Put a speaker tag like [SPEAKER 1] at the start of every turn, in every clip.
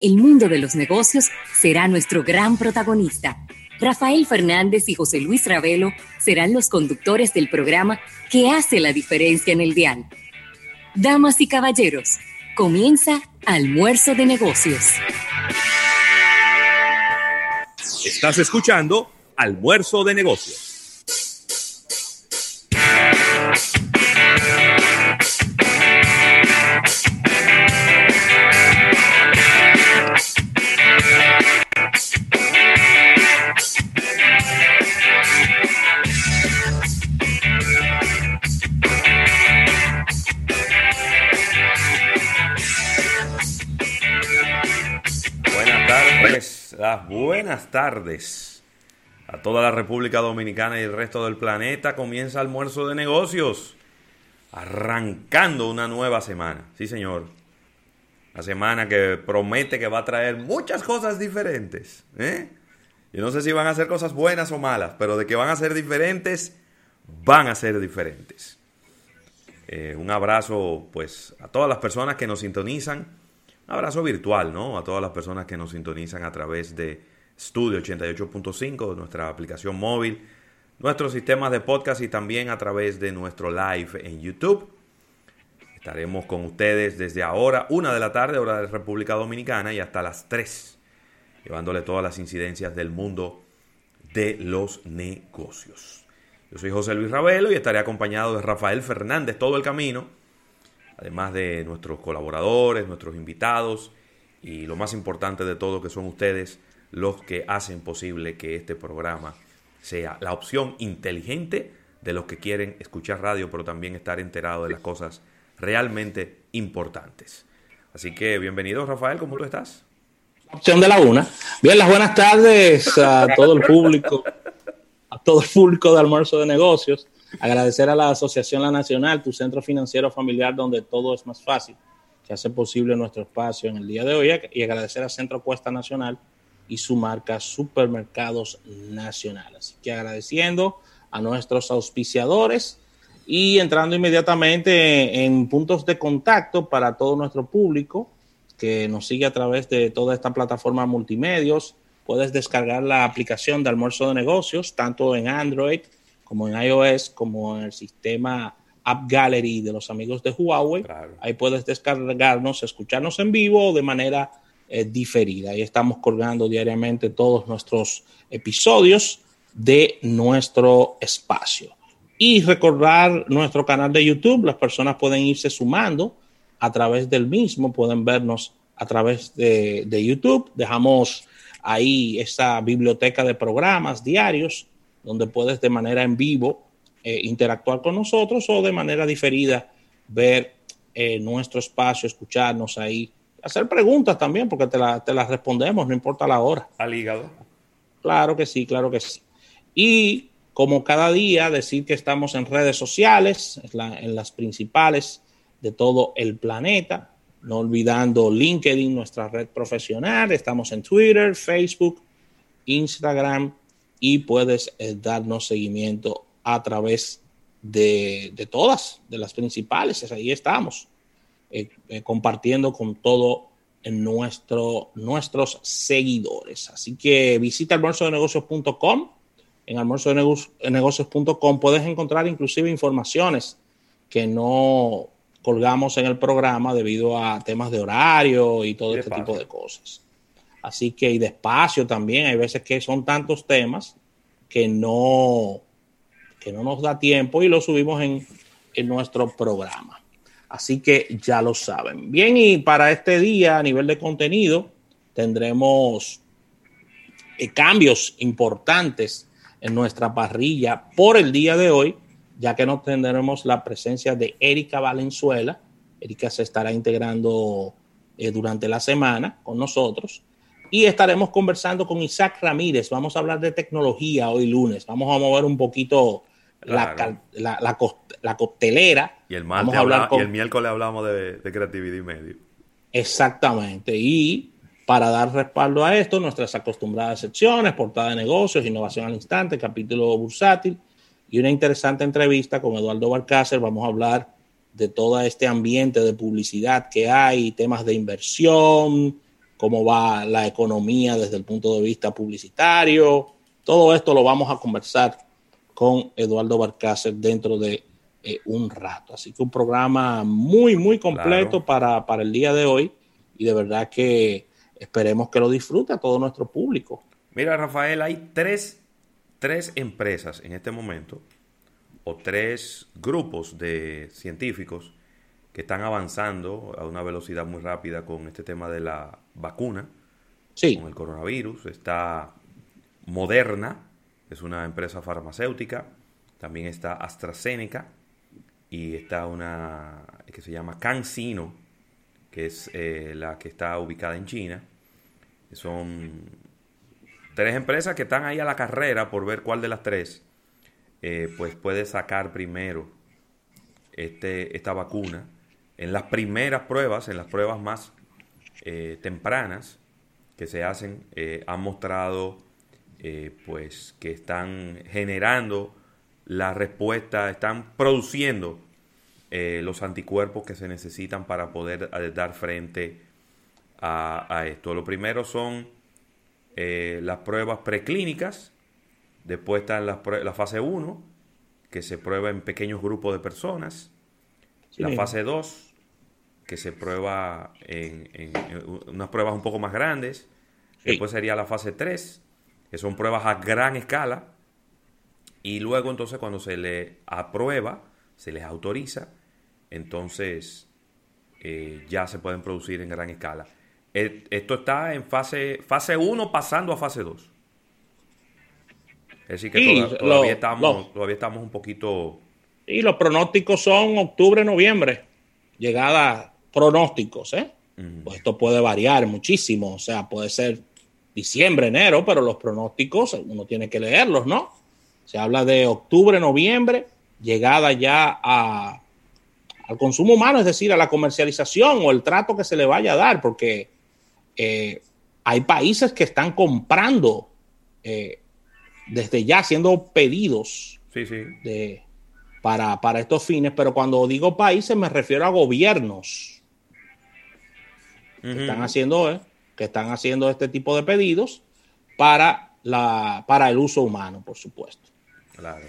[SPEAKER 1] El mundo de los negocios será nuestro gran protagonista. Rafael Fernández y José Luis Ravelo serán los conductores del programa que hace la diferencia en el dial. Damas y caballeros, comienza Almuerzo de Negocios.
[SPEAKER 2] Estás escuchando Almuerzo de Negocios. Buenas tardes a toda la República Dominicana y el resto del planeta. Comienza almuerzo de negocios, arrancando una nueva semana. Sí, señor. Una semana que promete que va a traer muchas cosas diferentes. ¿eh? Yo no sé si van a ser cosas buenas o malas, pero de que van a ser diferentes, van a ser diferentes. Eh, un abrazo pues a todas las personas que nos sintonizan abrazo virtual, ¿no? A todas las personas que nos sintonizan a través de Studio 88.5, nuestra aplicación móvil, nuestros sistemas de podcast y también a través de nuestro live en YouTube. Estaremos con ustedes desde ahora, una de la tarde, hora de República Dominicana, y hasta las 3, llevándole todas las incidencias del mundo de los negocios. Yo soy José Luis Ravelo y estaré acompañado de Rafael Fernández todo el camino además de nuestros colaboradores, nuestros invitados y lo más importante de todo que son ustedes los que hacen posible que este programa sea la opción inteligente de los que quieren escuchar radio pero también estar enterados de las cosas realmente importantes. Así que bienvenido Rafael, ¿cómo tú estás?
[SPEAKER 3] Opción de la una. Bien, las buenas tardes a todo el público, a todo el público de almuerzo de negocios. Agradecer a la Asociación La Nacional, tu centro financiero familiar donde todo es más fácil, que hace posible nuestro espacio en el día de hoy. Y agradecer a Centro Cuesta Nacional y su marca Supermercados Nacional. Así que agradeciendo a nuestros auspiciadores y entrando inmediatamente en puntos de contacto para todo nuestro público que nos sigue a través de toda esta plataforma multimedios. Puedes descargar la aplicación de almuerzo de negocios, tanto en Android como en iOS, como en el sistema App Gallery de los amigos de Huawei. Ahí puedes descargarnos, escucharnos en vivo o de manera eh, diferida. Ahí estamos colgando diariamente todos nuestros episodios de nuestro espacio. Y recordar nuestro canal de YouTube, las personas pueden irse sumando a través del mismo, pueden vernos a través de, de YouTube. Dejamos ahí esa biblioteca de programas diarios donde puedes de manera en vivo eh, interactuar con nosotros o de manera diferida ver eh, nuestro espacio, escucharnos ahí, hacer preguntas también, porque te, las respondemos, no importa la hora.
[SPEAKER 2] Al hígado.
[SPEAKER 3] Claro que sí, claro que sí. Y como cada día, decir que estamos en redes sociales, en las principales de todo el planeta, no olvidando LinkedIn, nuestra red profesional, estamos en Twitter, Facebook, Instagram, y puedes eh, darnos seguimiento a través de, todas, de las principales. Ahí estamos, eh, eh, compartiendo con todo nuestro, nuestros seguidores. Así que visita almuerzodenegocios.com. En almuerzodenegocios.com puedes encontrar inclusive informaciones que no colgamos en el programa debido a temas de horario y todo este tipo de cosas. Así que, y despacio también, hay veces que son tantos temas que no, que no nos da tiempo y lo subimos en, nuestro programa. Así que ya lo saben. Bien, y para este día, a nivel de contenido, tendremos eh, cambios importantes en nuestra parrilla por el día de hoy, ya que no tendremos la presencia de Erika Valenzuela. Erika se estará integrando eh, durante la semana con nosotros. Y estaremos conversando con Isaac Ramírez. Vamos a hablar de tecnología hoy lunes. Vamos a mover un poquito la, la, costelera.
[SPEAKER 2] Y el, y el miércoles hablamos de, creatividad y medio.
[SPEAKER 3] Exactamente. Y para dar respaldo a esto, nuestras acostumbradas secciones, portada de negocios, innovación al instante, capítulo bursátil y una interesante entrevista con Eduardo Balcácer. Vamos a hablar de todo este ambiente de publicidad que hay, temas de inversión, cómo va la economía desde el punto de vista publicitario. Todo esto lo vamos a conversar con Eduardo Barcácer dentro de eh, un rato. Así que un programa muy, muy completo para, para el día de hoy y de verdad que esperemos que lo disfrute a todo nuestro público.
[SPEAKER 2] Mira, Rafael, hay tres, tres empresas en este momento o tres grupos de científicos que están avanzando a una velocidad muy rápida con este tema de la vacuna,
[SPEAKER 3] sí.
[SPEAKER 2] con el coronavirus. Está Moderna, es una empresa farmacéutica. También está AstraZeneca y está una que se llama CanSino, que es eh, la que está ubicada en China. Son tres empresas que están ahí a la carrera por ver cuál de las tres eh, pues puede sacar primero este, esta vacuna. En las primeras pruebas, en las pruebas más eh, tempranas que se hacen, han mostrado pues que están generando la respuesta, están produciendo los anticuerpos que se necesitan para poder dar frente a, esto. Lo primero son eh, las pruebas preclínicas, después está la, la fase 1, que se prueba en pequeños grupos de personas, la fase 2, que se prueba en, unas pruebas un poco más grandes, después sería la fase 3, que son pruebas a gran escala, y luego entonces cuando se le aprueba, se les autoriza, entonces eh, ya se pueden producir en gran escala. Esto está en fase fase 1 pasando a fase 2. Es decir, que todavía, estamos, todavía estamos un poquito...
[SPEAKER 3] Y los pronósticos son octubre, noviembre. Llegada pronósticos, ¿eh? Pues esto puede variar muchísimo. O sea, puede ser diciembre, enero, pero los pronósticos uno tiene que leerlos, ¿no? Se habla de octubre, noviembre, llegada ya a, al consumo humano, es decir, a la comercialización o el trato que se le vaya a dar, porque eh, hay países que están comprando eh, desde ya, haciendo pedidos De, para, estos fines, pero cuando digo países me refiero a gobiernos que están haciendo, eh, que están haciendo este tipo de pedidos para, la, para el uso humano, por supuesto.
[SPEAKER 2] Claro.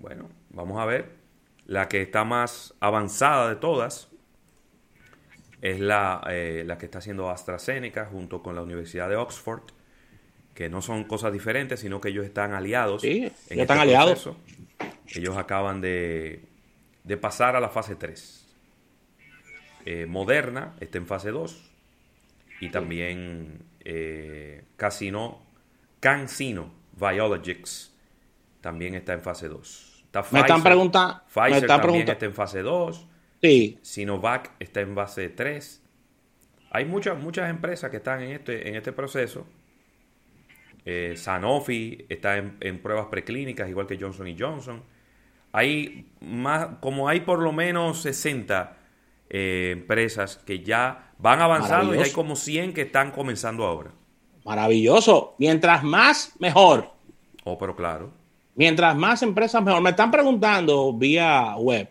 [SPEAKER 2] bueno, vamos a ver. La que está más avanzada de todas es la, eh, la que está haciendo AstraZeneca junto con la Universidad de Oxford, que no son cosas diferentes, sino que ellos están aliados.
[SPEAKER 3] Sí, en este están aliados.
[SPEAKER 2] Ellos acaban de, de, pasar a la fase 3. Eh, Moderna está en fase 2 y también eh, Casino, CanSino Biologics también está en fase 2.
[SPEAKER 3] me están preguntando.
[SPEAKER 2] Pfizer también está en fase 2. Sinovac está en base 3. Hay muchas, muchas empresas que están en este, en este proceso. Eh, Sanofi está en, pruebas preclínicas, igual que Johnson Johnson. Hay más, como hay por lo menos 60 eh, empresas que ya van avanzando y hay como 100 que están comenzando ahora.
[SPEAKER 3] Maravilloso. Mientras más, mejor.
[SPEAKER 2] Oh, pero claro.
[SPEAKER 3] Mientras más empresas, mejor. Me están preguntando vía web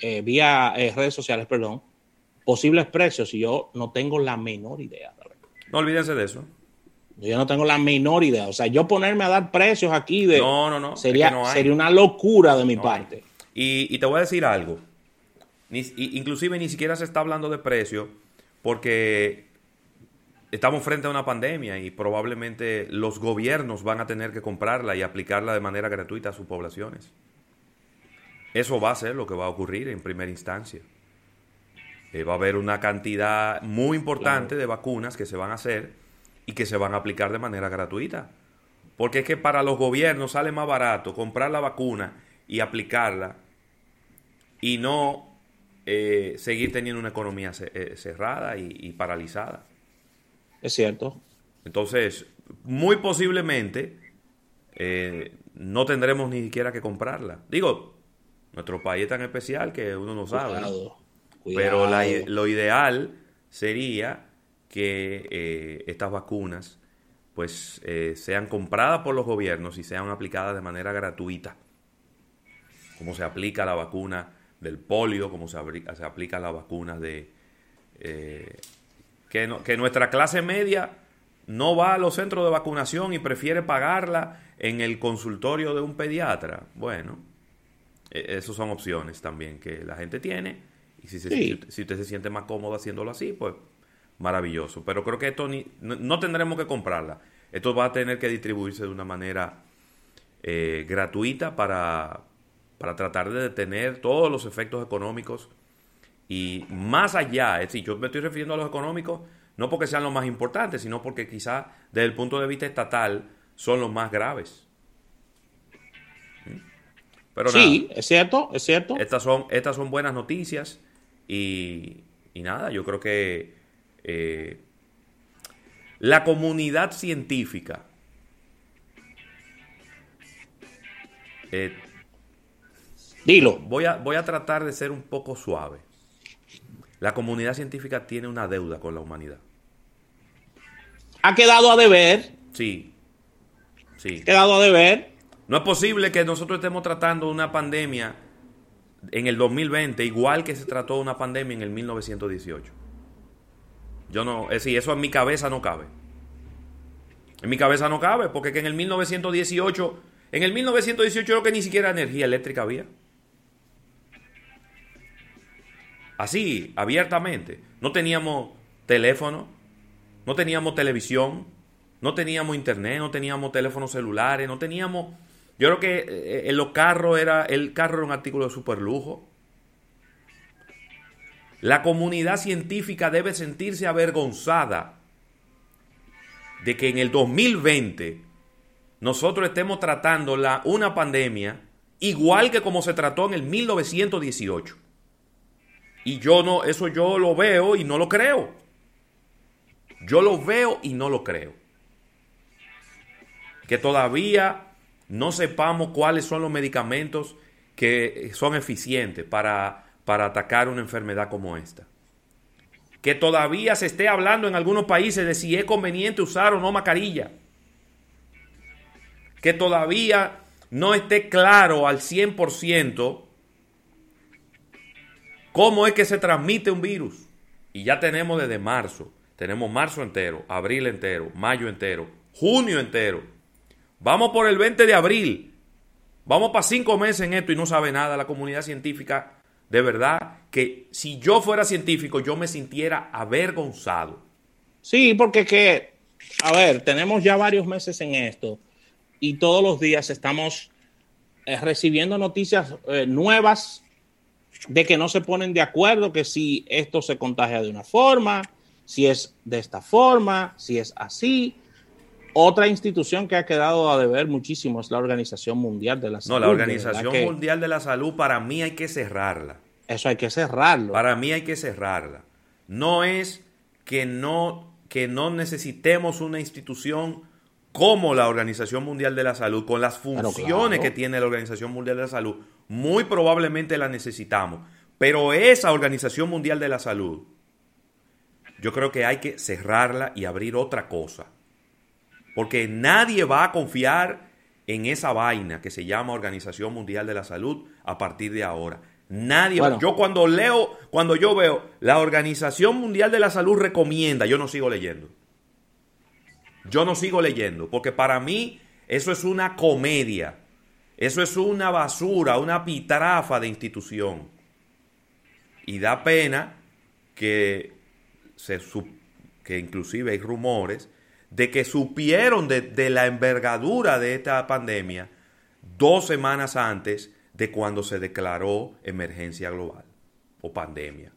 [SPEAKER 3] eh, vía eh, redes sociales, perdón, posibles precios y yo no tengo la menor idea.
[SPEAKER 2] No olvídense de eso.
[SPEAKER 3] Yo no tengo la menor idea. O sea, yo ponerme a dar precios aquí de...
[SPEAKER 2] No, no, no.
[SPEAKER 3] Sería, sería una locura de mi parte.
[SPEAKER 2] Y, te voy a decir algo. Inclusive ni siquiera se está hablando de precio porque estamos frente a una pandemia y probablemente los gobiernos van a tener que comprarla y aplicarla de manera gratuita a sus poblaciones. Eso va a ser lo que va a ocurrir en primera instancia. Eh, va a haber una cantidad muy importante de vacunas que se van a hacer y que se van a aplicar de manera gratuita. Porque es que para los gobiernos sale más barato comprar la vacuna y aplicarla y no eh, seguir teniendo una economía eh, cerrada y, paralizada.
[SPEAKER 3] Es cierto.
[SPEAKER 2] Entonces, muy posiblemente no tendremos ni siquiera que comprarla. Digo, nuestro país es tan especial que uno no sabe. Pero lo ideal sería que eh, estas vacunas pues eh, sean compradas por los gobiernos y sean aplicadas de manera gratuita. Como se aplica la vacuna del polio, como se, aplica, se aplican las vacunas de, eh, que, que nuestra clase media no va a los centros de vacunación y prefiere pagarla en el consultorio de un pediatra. Bueno, e, esas son opciones también que la gente tiene. Y si, si, usted se siente más cómodo haciéndolo así, pues maravilloso. Pero creo que esto ni, no, tendremos que comprarla. Esto va a tener que distribuirse de una manera eh, gratuita para, para tratar de detener todos los efectos económicos y más allá, es decir, yo me estoy refiriendo a los económicos no porque sean los más importantes, sino porque quizá desde el punto de vista estatal son los más graves.
[SPEAKER 3] ¿Mm? Pero sí, es cierto, es cierto.
[SPEAKER 2] Estas son, estas son buenas noticias y, nada, yo creo que eh, la comunidad científica
[SPEAKER 3] eh, Dilo.
[SPEAKER 2] Voy a, voy a tratar de ser un poco suave. La comunidad científica tiene una deuda con la humanidad.
[SPEAKER 3] Ha quedado a deber.
[SPEAKER 2] Sí. Sí.
[SPEAKER 3] Ha quedado a deber.
[SPEAKER 2] No es posible que nosotros estemos tratando una pandemia en el 2020 igual que se trató una pandemia en el 1918. Yo no, es decir, eso en mi cabeza no cabe. En mi cabeza no cabe, porque en el 1918, en el 1918 creo que ni siquiera energía eléctrica había. Así, abiertamente. No teníamos teléfono, no teníamos televisión, no teníamos internet, no teníamos teléfonos celulares, no teníamos... Yo creo que eh, en los carros era, el carro era un artículo de superlujo. La comunidad científica debe sentirse avergonzada de que en el 2020 nosotros estemos tratando la, una pandemia igual que como se trató en el 1918. Y yo no, eso yo lo veo y no lo creo. Yo lo veo y no lo creo. Que todavía no sepamos cuáles son los medicamentos que son eficientes para, para atacar una enfermedad como esta. Que todavía se esté hablando en algunos países de si es conveniente usar o no mascarilla. Que todavía no esté claro al 100% ¿Cómo es que se transmite un virus? Y ya tenemos desde marzo, tenemos marzo entero, abril entero, mayo entero, junio entero. Vamos por el 20 de abril. Vamos para cinco meses en esto y no sabe nada la comunidad científica. De verdad que si yo fuera científico yo me sintiera avergonzado.
[SPEAKER 3] Sí, porque que, a ver, tenemos ya varios meses en esto y todos los días estamos eh, recibiendo noticias eh, nuevas de que no se ponen de acuerdo que si esto se contagia de una forma, si es de esta forma, si es así. Otra institución que ha quedado a deber muchísimo es la Organización Mundial de la Salud.
[SPEAKER 2] No, la Organización Mundial de la Salud para mí hay que cerrarla.
[SPEAKER 3] Eso hay que cerrarlo.
[SPEAKER 2] Para mí hay que cerrarla. No es que no, que no necesitemos una institución como la Organización Mundial de la Salud, con las funciones que tiene la Organización Mundial de la Salud, muy probablemente la necesitamos. Pero esa Organización Mundial de la Salud, yo creo que hay que cerrarla y abrir otra cosa. Porque nadie va a confiar en esa vaina que se llama Organización Mundial de la Salud a partir de ahora. Nadie. Yo cuando leo, cuando yo veo la Organización Mundial de la Salud recomienda, yo no sigo leyendo. Yo no sigo leyendo, porque para mí eso es una comedia. Eso es una basura, una pitrafa de institución. Y da pena que, se, que inclusive hay rumores de que supieron de, de la envergadura de esta pandemia dos semanas antes de cuando se declaró emergencia global o pandemia,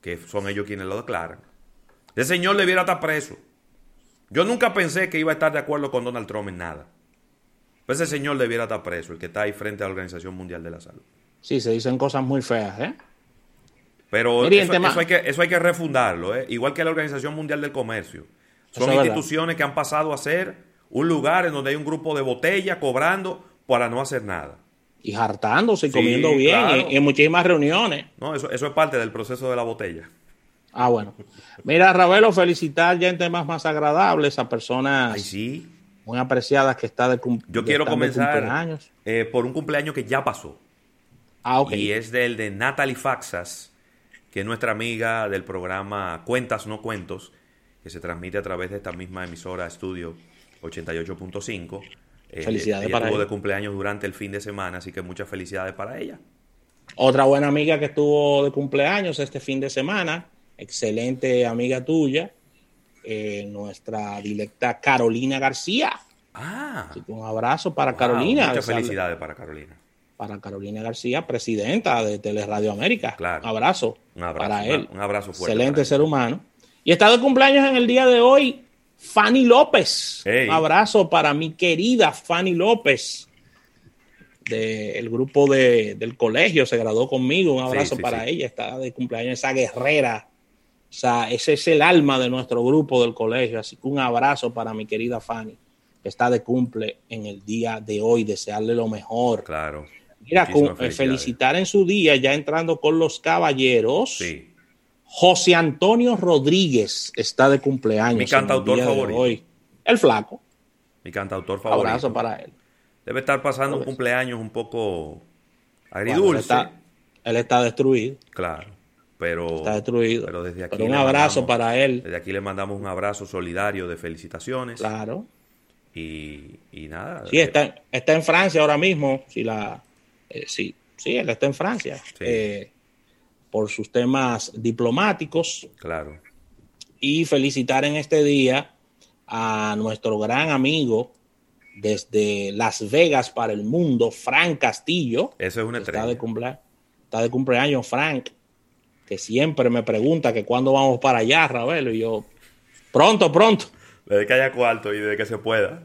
[SPEAKER 2] que son ellos quienes lo declaran. Ese señor debiera estar preso. Yo nunca pensé que iba a estar de acuerdo con Donald Trump en nada. Pues ese señor debiera estar preso, el que está ahí frente a la Organización Mundial de la Salud.
[SPEAKER 3] Sí, se dicen cosas muy feas, ¿eh?
[SPEAKER 2] Pero eso, hay que, eso hay que refundarlo, ¿eh? igual que la Organización Mundial del Comercio. Son instituciones que han pasado a ser un lugar en donde hay un grupo de botellas cobrando para no hacer nada.
[SPEAKER 3] Y hartándose y comiendo bien y, en muchísimas reuniones.
[SPEAKER 2] No, eso, eso es parte del proceso de la botella.
[SPEAKER 3] Ah, bueno. Mira, Ravelo, felicitar ya en temas más agradables a personas
[SPEAKER 2] Ay, sí.
[SPEAKER 3] muy apreciadas que está de
[SPEAKER 2] cumpleaños. Yo quiero comenzar eh, por un cumpleaños que ya pasó.
[SPEAKER 3] Ah, ok.
[SPEAKER 2] Y es del de Natalie Faxas, que es nuestra amiga del programa Cuentas No Cuentos, que se transmite a través de esta misma emisora Estudio 88.5.
[SPEAKER 3] Eh, felicidades ella para
[SPEAKER 2] estuvo
[SPEAKER 3] ella.
[SPEAKER 2] de cumpleaños durante el fin de semana, así que muchas felicidades para ella.
[SPEAKER 3] Otra buena amiga que estuvo de cumpleaños este fin de semana, excelente amiga tuya, eh, nuestra directa Carolina García.
[SPEAKER 2] Ah.
[SPEAKER 3] Así que un abrazo para wow, Carolina.
[SPEAKER 2] Muchas felicidades para Carolina.
[SPEAKER 3] Para Carolina García, presidenta de Teleradio América.
[SPEAKER 2] Claro.
[SPEAKER 3] Un abrazo,
[SPEAKER 2] un abrazo
[SPEAKER 3] para él.
[SPEAKER 2] Un abrazo fuerte.
[SPEAKER 3] Excelente ser humano. Y está de cumpleaños en el día de hoy Fanny López.
[SPEAKER 2] Hey.
[SPEAKER 3] Un abrazo para mi querida Fanny López. Del grupo de, del colegio, se graduó conmigo. Un abrazo
[SPEAKER 2] sí, sí,
[SPEAKER 3] para
[SPEAKER 2] sí.
[SPEAKER 3] ella. Está de cumpleaños esa guerrera. O sea, ese es el alma de nuestro grupo del colegio. Así que un abrazo para mi querida Fanny, que está de cumple en el día de hoy. Desearle lo mejor.
[SPEAKER 2] Claro.
[SPEAKER 3] Mira, con, eh, felicitar en su día, ya entrando con los caballeros.
[SPEAKER 2] Sí.
[SPEAKER 3] José Antonio Rodríguez está de cumpleaños.
[SPEAKER 2] Mi cantautor favorito.
[SPEAKER 3] hoy. El flaco.
[SPEAKER 2] Mi cantautor favorito.
[SPEAKER 3] Abrazo para él.
[SPEAKER 2] Debe estar pasando un cumpleaños un poco agridulce.
[SPEAKER 3] Bueno, él, está, él, está, destruido.
[SPEAKER 2] Claro. Pero,
[SPEAKER 3] está destruido.
[SPEAKER 2] Pero desde aquí
[SPEAKER 3] pero un abrazo
[SPEAKER 2] mandamos,
[SPEAKER 3] para él.
[SPEAKER 2] Desde aquí le mandamos un abrazo solidario de felicitaciones.
[SPEAKER 3] Claro.
[SPEAKER 2] Y, y nada.
[SPEAKER 3] Sí, está, está en Francia ahora mismo. Si la, eh, sí, sí, él está en Francia.
[SPEAKER 2] Sí.
[SPEAKER 3] Eh, por sus temas diplomáticos.
[SPEAKER 2] Claro.
[SPEAKER 3] Y felicitar en este día a nuestro gran amigo desde Las Vegas para el mundo, Frank Castillo.
[SPEAKER 2] Eso es una
[SPEAKER 3] está de, cumple, está de cumpleaños, Frank, que siempre me pregunta que cuándo vamos para allá, Ravelo, y yo, pronto, pronto.
[SPEAKER 2] Desde que haya cuarto y desde que se pueda.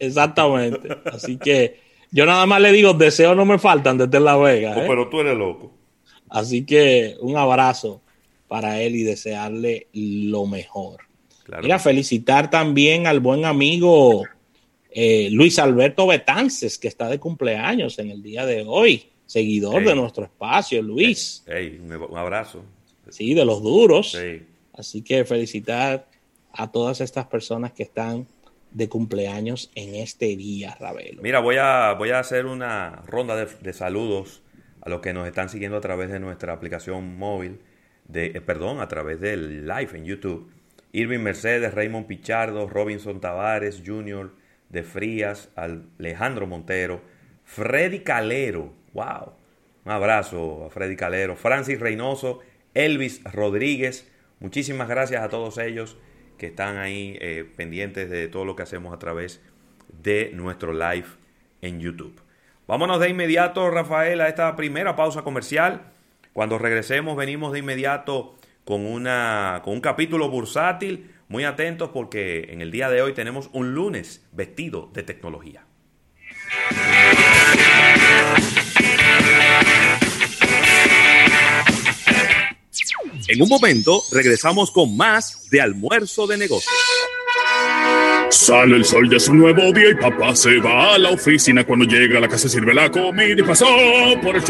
[SPEAKER 3] Exactamente. Así que yo nada más le digo, deseos no me faltan desde Las Vegas.
[SPEAKER 2] Oh,
[SPEAKER 3] ¿eh?
[SPEAKER 2] pero tú eres loco.
[SPEAKER 3] Así que un abrazo para él y desearle lo mejor.
[SPEAKER 2] Claro
[SPEAKER 3] Mira, felicitar también al buen amigo eh, Luis Alberto Betances, que está de cumpleaños en el día de hoy, seguidor
[SPEAKER 2] Hey.
[SPEAKER 3] de nuestro espacio, Luis.
[SPEAKER 2] Hey, un, un abrazo.
[SPEAKER 3] Sí, de los duros.
[SPEAKER 2] Sí.
[SPEAKER 3] Así que felicitar a todas estas personas que están de cumpleaños en este día, Ravelo.
[SPEAKER 2] Mira, voy a, voy a hacer una ronda de, de saludos a los que nos están siguiendo a través de nuestra aplicación móvil, de, eh, perdón, a través del live en YouTube. Irving Mercedes, Raymond Pichardo, Robinson Tavares Jr., de Frías, Alejandro Montero, Freddy Calero, wow, un abrazo a Freddy Calero, Francis Reynoso, Elvis Rodríguez, muchísimas gracias a todos ellos que están ahí eh, pendientes de todo lo que hacemos a través de nuestro live en YouTube. Vámonos de inmediato, Rafael, a esta primera pausa comercial. Cuando regresemos, venimos de inmediato con, una, con un capítulo bursátil. Muy atentos porque en el día de hoy tenemos un lunes vestido de tecnología.
[SPEAKER 4] En un momento regresamos con más de almuerzo de negocios.
[SPEAKER 5] Sale el sol de su nuevo día y papá se va a la oficina. Cuando llega a la casa sirve la comida y pasó por el